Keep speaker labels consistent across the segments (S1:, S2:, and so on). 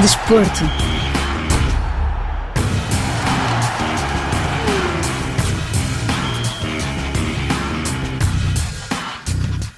S1: Desporto.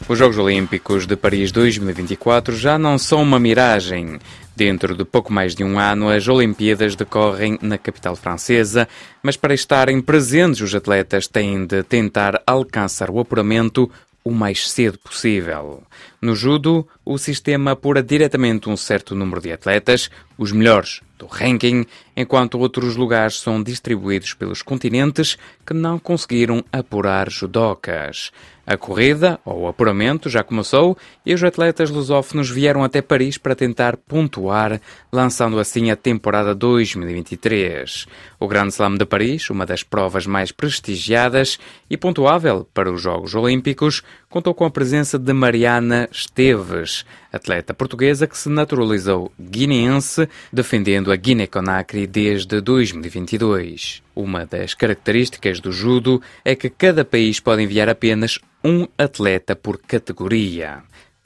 S2: Os Jogos Olímpicos de Paris 2024 já não são uma miragem. Dentro de pouco mais de um ano, as Olimpíadas decorrem na capital francesa, mas para estarem presentes, os atletas têm de tentar alcançar o apuramento o mais cedo possível. No judo, o sistema apura diretamente um certo número de atletas, os melhores do ranking, enquanto outros lugares são distribuídos pelos continentes que não conseguiram apurar judocas. A corrida, ou apuramento, já começou e os atletas lusófonos vieram até Paris para tentar pontuar, lançando assim a temporada 2023. O Grande Slam de Paris, uma das provas mais prestigiadas e pontuável para os Jogos Olímpicos, contou com a presença de Mariana Esteves, atleta portuguesa que se naturalizou guineense, defendendo a Guiné-Conakry desde 2022. Uma das características do judo é que cada país pode enviar apenas um atleta por categoria.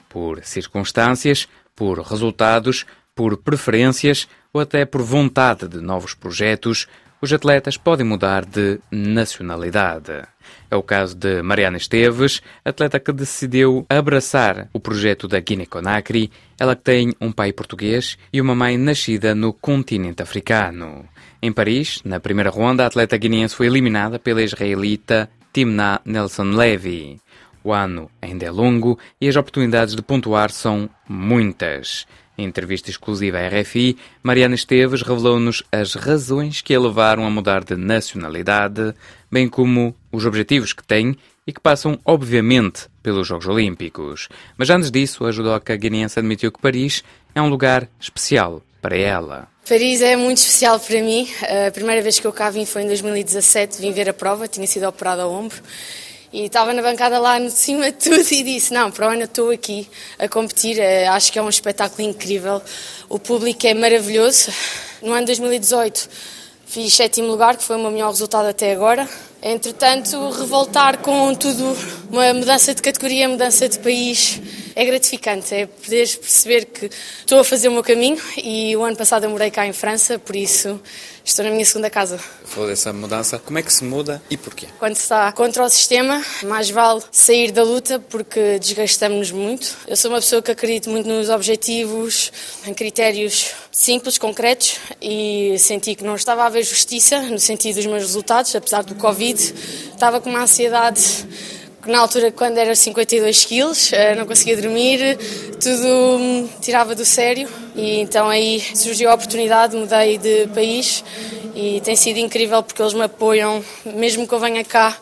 S2: Por circunstâncias, por resultados, por preferências ou até por vontade de novos projetos, os atletas podem mudar de nacionalidade. É o caso de Mariana Esteves, atleta que decidiu abraçar o projeto da Guiné-Conakry, ela que tem um pai português e uma mãe nascida no continente africano. Em Paris, na primeira ronda, a atleta guineense foi eliminada pela israelita Timna Nelson Levy. O ano ainda é longo e as oportunidades de pontuar são muitas. Em entrevista exclusiva à RFI, Mariana Esteves revelou-nos as razões que a levaram a mudar de nacionalidade, bem como os objetivos que tem e que passam, obviamente, pelos Jogos Olímpicos. Mas antes disso, a judoca guineense admitiu que Paris é um lugar especial para ela.
S3: Paris é muito especial para mim. A primeira vez que eu cá vim foi em 2017, vim ver a prova, tinha sido operada ao ombro e estava na bancada lá no cima de tudo e disse: Não, para o ano estou aqui a competir. Eh, acho que é um espetáculo incrível. O público é maravilhoso. No ano 2018 fiz sétimo lugar, que foi o meu melhor resultado até agora. Entretanto, revoltar com tudo, uma mudança de categoria, mudança de país, é gratificante. É poder perceber que estou a fazer o meu caminho e o ano passado eu morei cá em França, por isso estou na minha segunda casa.
S2: Falou dessa mudança. Como é que se muda e porquê?
S3: Quando se está contra o sistema, mais vale sair da luta porque desgastamos-nos muito. Eu sou uma pessoa que acredito muito nos objetivos, em critérios simples, concretos e senti que não estava a haver justiça no sentido dos meus resultados, apesar do Covid. Estava com uma ansiedade na altura, quando era 52 quilos, eh, não conseguia dormir, tudo me tirava do sério. E então aí surgiu a oportunidade, mudei de país e tem sido incrível porque eles me apoiam, mesmo que eu venha cá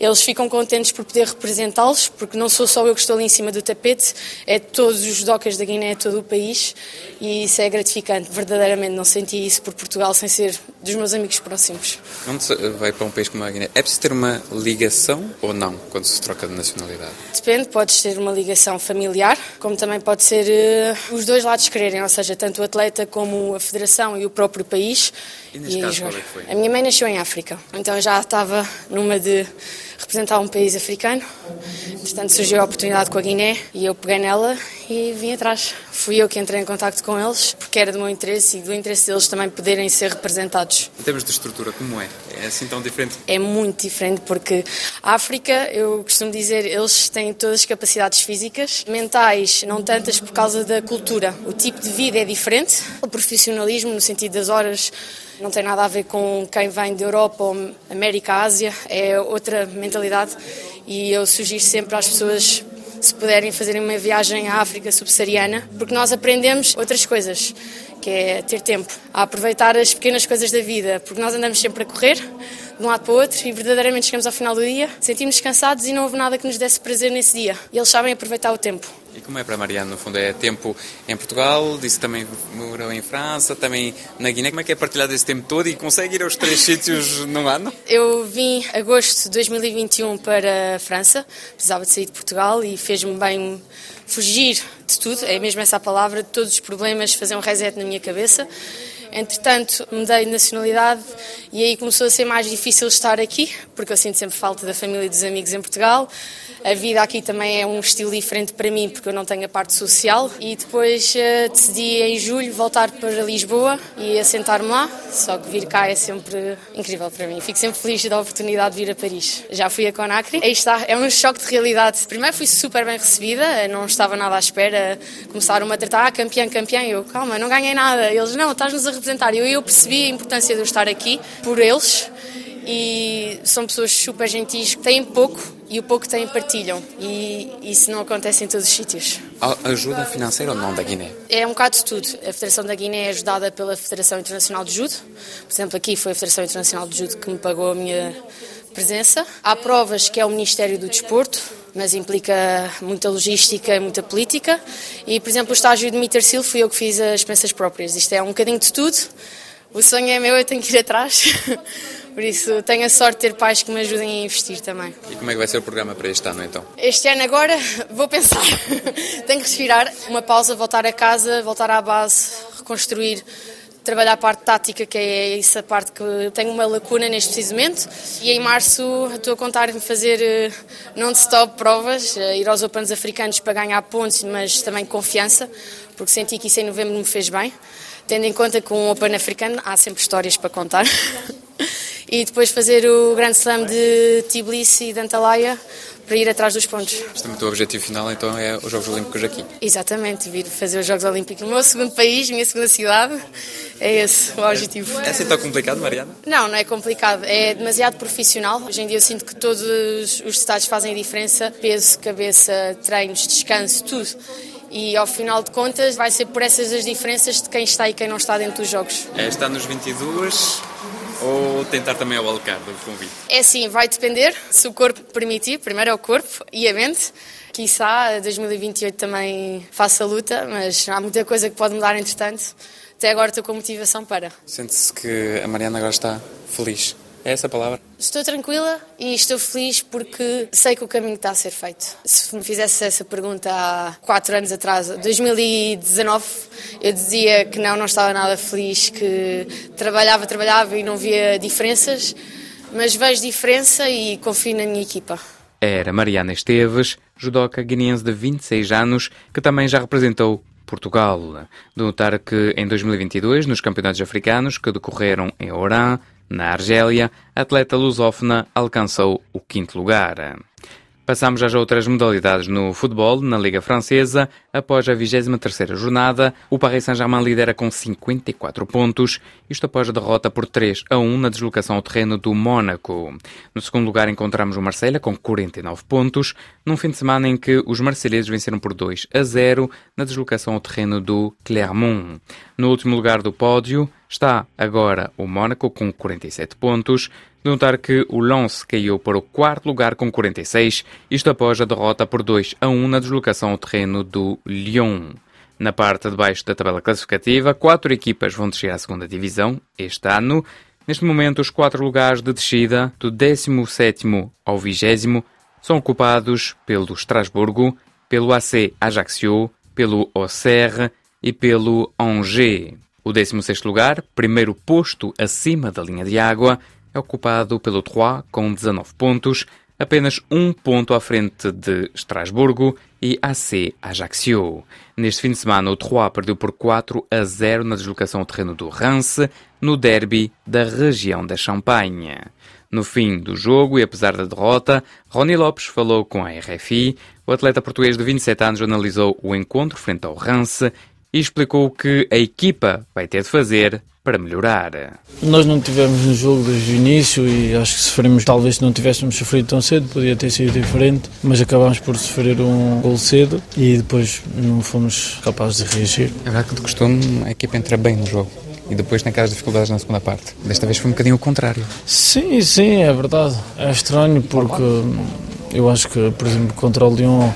S3: eles ficam contentes por poder representá-los, porque não sou só eu que estou ali em cima do tapete, é todos os docas da Guiné, todo o país, e isso é gratificante. Verdadeiramente não senti isso por Portugal sem ser dos meus amigos próximos.
S2: Quando se vai para um país como a Guiné, é preciso ter uma ligação ou não quando se troca de nacionalidade?
S3: Depende, podes ter uma ligação familiar, como também pode ser uh, os dois lados quererem, ou seja, tanto o atleta como a federação e o próprio país.
S2: E neste e caso, qual é que foi?
S3: A minha mãe nasceu em África, então já estava numa de representar um país africano. Entretanto, surgiu a oportunidade com a Guiné e eu peguei nela e vim atrás. Fui eu que entrei em contato com eles, porque era do meu interesse e do interesse deles também poderem ser representados.
S2: Em termos de estrutura, como é? É assim tão diferente?
S3: É muito diferente, porque a África, eu costumo dizer, eles têm todas as capacidades físicas, mentais, não tantas por causa da cultura. O tipo de vida é diferente, o profissionalismo, no sentido das horas não tem nada a ver com quem vem da Europa ou América, Ásia, é outra mentalidade e eu sugiro sempre às pessoas se puderem fazerem uma viagem à África subsaariana, porque nós aprendemos outras coisas, que é ter tempo, a aproveitar as pequenas coisas da vida, porque nós andamos sempre a correr de um lado para o outro e verdadeiramente chegamos ao final do dia, sentimos cansados e não houve nada que nos desse prazer nesse dia. E eles sabem aproveitar o tempo.
S2: E como é para a Mariana, no fundo? É tempo em Portugal, disse também morou em França, também na Guiné. Como é que é partilhar esse tempo todo e consegue ir aos três sítios num ano?
S3: Eu vim em agosto de 2021 para a França, precisava de sair de Portugal e fez-me bem fugir de tudo, é mesmo essa a palavra, de todos os problemas, fazer um reset na minha cabeça Entretanto, mudei de nacionalidade e aí começou a ser mais difícil estar aqui, porque eu sinto sempre falta da família e dos amigos em Portugal. A vida aqui também é um estilo diferente para mim, porque eu não tenho a parte social. E depois uh, decidi em julho voltar para Lisboa e assentar-me lá. Só que vir cá é sempre incrível para mim. Fico sempre feliz da oportunidade de vir a Paris. Já fui a Conakry. Aí está, é um choque de realidade. Primeiro fui super bem recebida, não estava nada à espera. Começaram-me a tratar, ah, campeã, campeã. Eu, calma, não ganhei nada. Eles, não, estás-nos a representar. Eu, eu percebi a importância de eu estar aqui por eles e são pessoas super gentis, têm pouco e o pouco que têm partilham e isso não acontece em todos os sítios.
S2: Ajuda financeira ou não da Guiné?
S3: É um bocado de tudo. A Federação da Guiné é ajudada pela Federação Internacional de Judo. Por exemplo, aqui foi a Federação Internacional de Judo que me pagou a minha presença. Há provas que é o Ministério do Desporto, mas implica muita logística e muita política. E, por exemplo, o estágio de Mittersil fui eu que fiz as expensas próprias. Isto é um bocadinho de tudo. O sonho é meu, eu tenho que ir atrás. Por isso, tenho a sorte de ter pais que me ajudem a investir também.
S2: E como é que vai ser o programa para este ano, então?
S3: Este ano agora, vou pensar. tenho que respirar, uma pausa, voltar a casa, voltar à base, reconstruir trabalhar a parte tática, que é essa parte que tenho uma lacuna neste precisamente. E em março estou a contar em fazer eh, non-stop provas, eh, ir aos Opens africanos para ganhar pontos, mas também confiança, porque senti que isso em novembro me fez bem. Tendo em conta que um Open africano há sempre histórias para contar. e depois fazer o Grand Slam de Tbilisi e de Antalya para ir atrás dos pontos.
S2: Este é o teu objetivo final então é os Jogos Olímpicos aqui?
S3: Exatamente, vir fazer os Jogos Olímpicos no meu segundo país, minha segunda cidade, é esse o objetivo.
S2: É, é assim tão complicado, Mariana?
S3: Não, não é complicado, é demasiado profissional. Hoje em dia eu sinto que todos os estados fazem a diferença, peso, cabeça, treinos, descanso, tudo e ao final de contas vai ser por essas as diferenças de quem está e quem não está dentro dos jogos.
S2: É, está nos 22 ou tentar também ao wildcard do convite?
S3: É sim, vai depender se o corpo permitir, primeiro é o corpo e a mente. Quizá 2028 também faça a luta, mas há muita coisa que pode mudar entretanto. Até agora estou com motivação para.
S2: Sente-se que a Mariana agora está feliz é essa a palavra?
S3: Estou tranquila e estou feliz porque sei que o caminho está a ser feito. Se me fizesse essa pergunta há quatro anos atrás, 2019, eu dizia que não, não estava nada feliz, que trabalhava, trabalhava e não via diferenças, mas vejo diferença e confio na minha equipa.
S2: Era Mariana Esteves, judoca guineense de 26 anos, que também já representou Portugal. De notar que em 2022, nos campeonatos africanos que decorreram em Oran, na Argélia, a atleta lusófona alcançou o quinto lugar. Passamos às outras modalidades no futebol, na Liga Francesa. Após a 23ª jornada, o Paris Saint-Germain lidera com 54 pontos, isto após a derrota por 3 a 1 na deslocação ao terreno do Mónaco. No segundo lugar encontramos o Marselha com 49 pontos, num fim de semana em que os marselheses venceram por 2 a 0 na deslocação ao terreno do Clermont. No último lugar do pódio está agora o Mónaco com 47 pontos, notar que o Lens caiu para o quarto lugar com 46, isto após a derrota por 2 a 1 na deslocação ao terreno do Lyon. Na parte de baixo da tabela classificativa, quatro equipas vão descer à segunda divisão este ano. Neste momento, os quatro lugares de descida, do 17º ao 20 são ocupados pelo Strasburgo, pelo AC Ajaccio, pelo Auxerre e pelo Angers. O 16º lugar, primeiro posto acima da linha de água, é ocupado pelo Troyes com 19 pontos, apenas um ponto à frente de Estrasburgo e AC Ajaccio. Neste fim de semana, o Troyes perdeu por 4 a 0 na deslocação ao terreno do Rance, no derby da região da Champagne. No fim do jogo e apesar da derrota, Rony Lopes falou com a RFI. O atleta português de 27 anos analisou o encontro frente ao Rance e explicou o que a equipa vai ter de fazer para melhorar.
S1: Nós não tivemos no jogo desde o início e acho que sofremos, talvez se não tivéssemos sofrido tão cedo, podia ter sido diferente, mas acabámos por sofrer um gol cedo e depois não fomos capazes de reagir.
S2: É verdade que de costume a equipa entra bem no jogo e depois tem aquelas dificuldades na segunda parte. Desta vez foi um bocadinho o contrário.
S1: Sim, sim, é verdade. É estranho porque eu acho que, por exemplo, contra o Lyon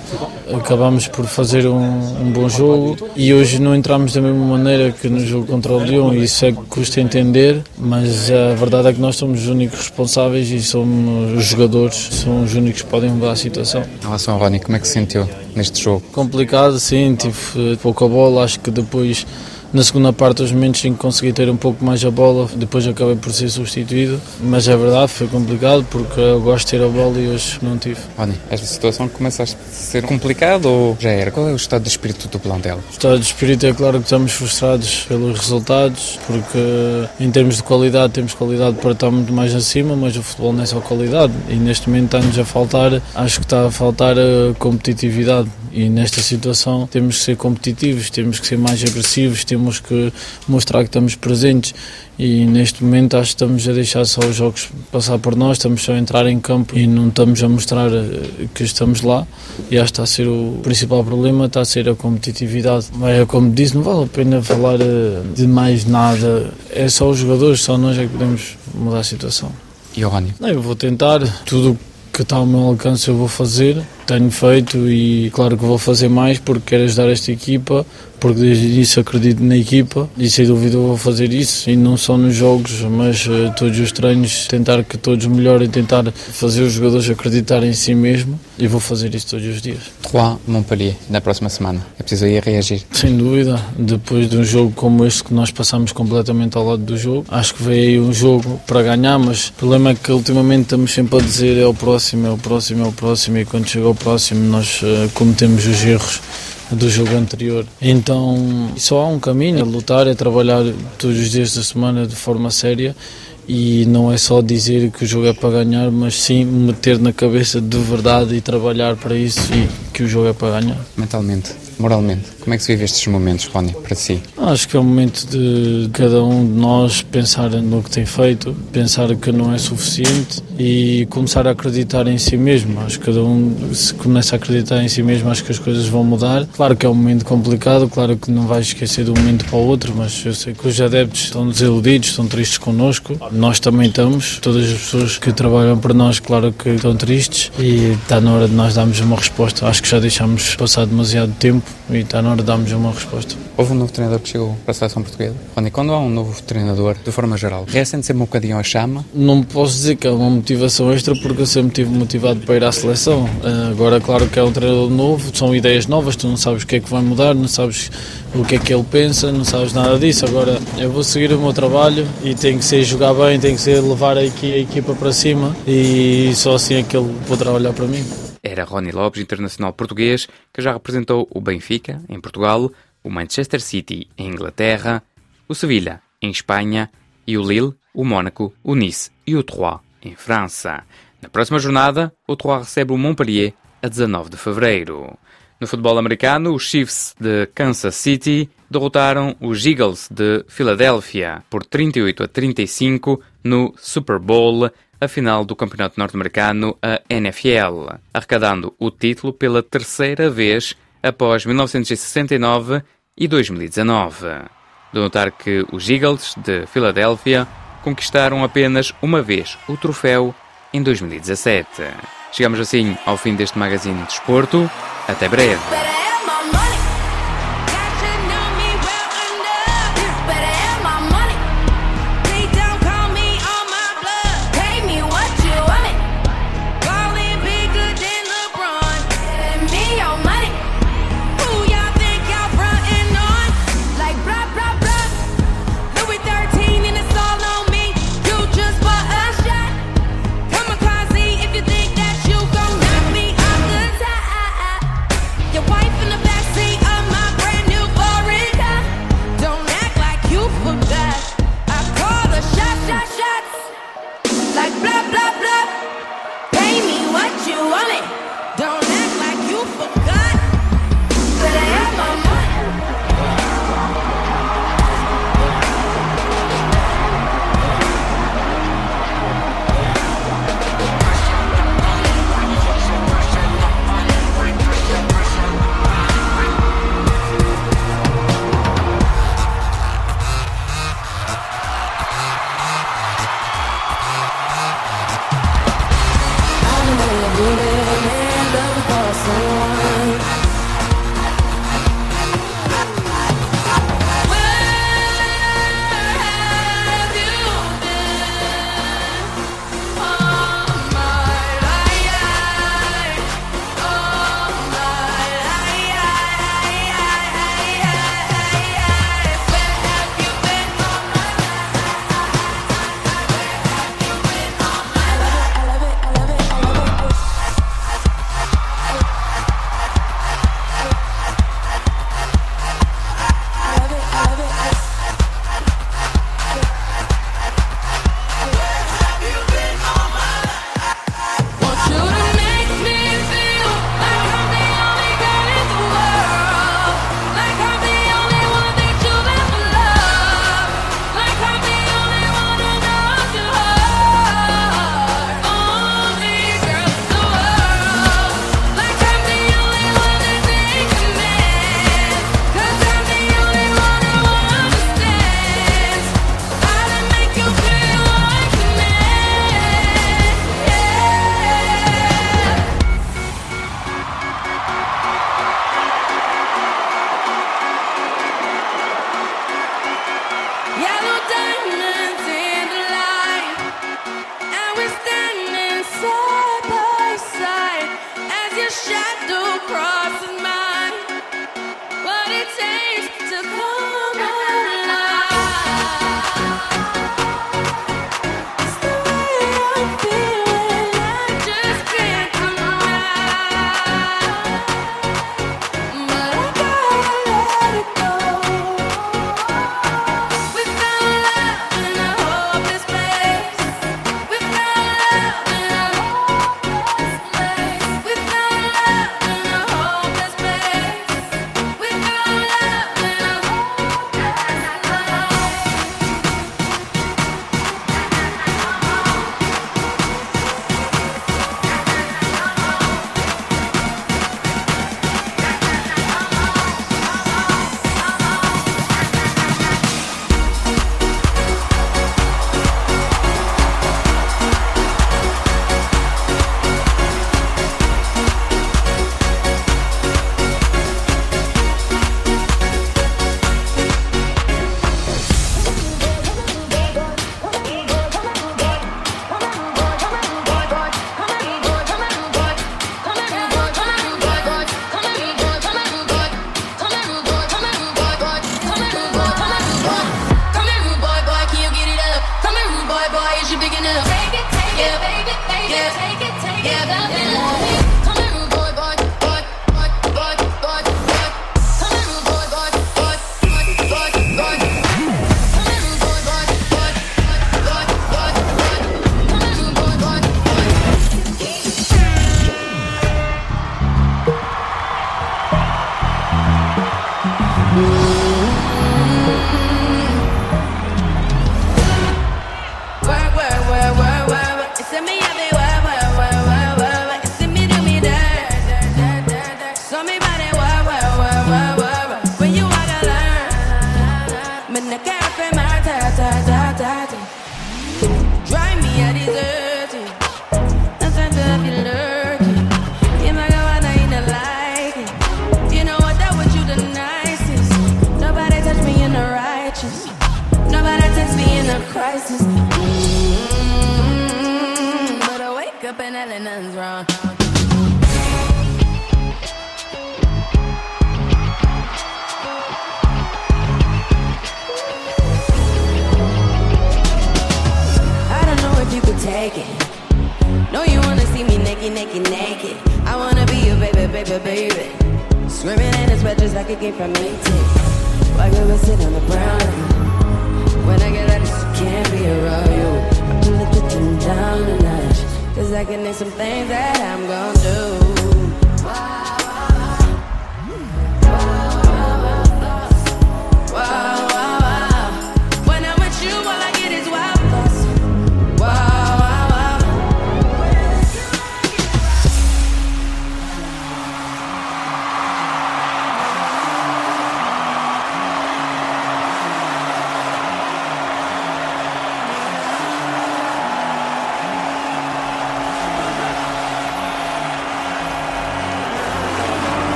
S1: acabámos por fazer um, um, bom jogo e hoje não entramos da mesma maneira que no jogo contra o Lyon e isso é que custa entender, mas a verdade é que nós somos os únicos responsáveis e somos os jogadores, são os únicos que podem mudar a situação.
S2: Em relação ao Rony, como é que se sentiu neste jogo?
S1: Complicado, sim, tive pouca bola, acho que depois Na segunda parte, os momentos em que consegui ter um pouco mais a bola, depois acabei por ser substituído. Mas é verdade, foi complicado porque eu gosto de ter a bola e hoje não tive.
S2: Rony, esta situação começa a ser complicada ou já era? Qual é o estado de espírito do plantel?
S1: O estado de espírito é claro que estamos frustrados pelos resultados, porque em termos de qualidade temos qualidade para estar muito mais acima, mas o futebol não é só qualidade e neste momento está-nos a faltar, acho que está a faltar a competitividade e nesta situação temos que ser competitivos, temos que ser mais agressivos, temos que mostrar que estamos presentes e neste momento acho que estamos a deixar só os jogos passar por nós, estamos só a entrar em campo e não estamos a mostrar eh, que estamos lá e acho que está a ser o principal problema, está a ser a competitividade. Mas é como disse, não vale a pena falar eh, de mais nada, é só os jogadores, só nós é que podemos mudar a situação.
S2: E o?
S1: Não, eu vou tentar tudo que está ao meu alcance eu vou fazer, tenho feito e claro que vou fazer mais porque quero ajudar esta equipa porque desde isso acredito na equipa e sem dúvida vou fazer isso e não só nos jogos, mas uh, todos os treinos, tentar que todos melhorem, tentar fazer os jogadores acreditarem em si mesmo e vou fazer isso todos os dias.
S2: Trois Montpellier, na próxima semana. É preciso aí reagir.
S1: Sem dúvida, depois de um jogo como este que nós passamos completamente ao lado do jogo, acho que veio aí um jogo para ganhar, mas o problema é que ultimamente estamos sempre a dizer é o próximo, é o próximo, é o próximo e quando chega o próximo nós uh, cometemos os erros do jogo anterior. Então só há um caminho, é lutar, é trabalhar todos os dias da semana de forma séria e não é só dizer que o jogo é para ganhar, mas sim meter na cabeça de verdade e trabalhar para isso e que o jogo é para ganhar.
S2: Mentalmente, moralmente, como é que se vive estes momentos, Rony, para si?
S1: Acho que é o momento de cada um de nós pensar no que tem feito, pensar que não é suficiente e começar a acreditar em si mesmo. Acho que cada um, se começa a acreditar em si mesmo, acho que as coisas vão mudar. Claro que é um momento complicado, claro que não vai esquecer de um momento para o outro, mas eu sei que os adeptos estão desiludidos, estão tristes connosco. Nós também estamos, todas as pessoas que trabalham para nós, claro que estão tristes e está na hora de nós darmos uma resposta. Acho que já deixamos passar demasiado tempo e está na hora de darmos uma resposta.
S2: Houve um novo treinador que chegou para a seleção portuguesa. Rony, quando há um novo treinador, de forma geral, reacende sempre um bocadinho a chama?
S1: Não posso dizer que é uma motivação extra porque eu sempre estive motivado para ir à seleção. Eh, agora, claro que é um treinador novo, são ideias novas, tu não sabes o que é que vai mudar, não sabes o que é que ele pensa, não sabes nada disso. Agora, eu vou seguir o meu trabalho e tem que ser jogar bem, tem que ser levar a equipa para cima e só assim é que ele poderá olhar para mim.
S2: Era Rony Lopes, internacional português, que já representou o Benfica, em Portugal, o Manchester City, em Inglaterra, o Sevilha, em Espanha, e o Lille, o Mónaco, o Nice e o Troyes, em França. Na próxima jornada, o Troyes recebe o Montpellier a 19 de fevereiro. No futebol americano, os Chiefs de Kansas City derrotaram os Eagles de Filadélfia por 38 a 35 no Super Bowl a final do Campeonato Norte-Americano, a NFL, arrecadando o título pela terceira vez após 1969 e 2019. De notar que os Eagles de Filadélfia conquistaram apenas uma vez o troféu em 2017. Chegamos assim ao fim deste magazine de desporto. Até breve.
S4: telling nothing's wrong. I don't know if you could take it. No, you wanna see me naked, naked, naked. I wanna be your baby, baby, baby. Swimming in a sweat just like a game from 18. Why you sit on the ground? When I get out of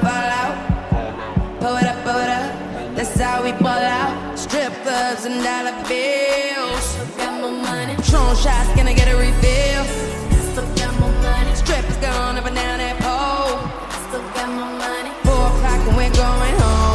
S4: out, out. Pull it up, pull it up. That's how we ball out. Strip clubs and dollar bills. Got my money. Tron shots, can I get a refill. Still got my money. Strippers gone, up and down that pole. Still got my money. Four o'clock and we're going home.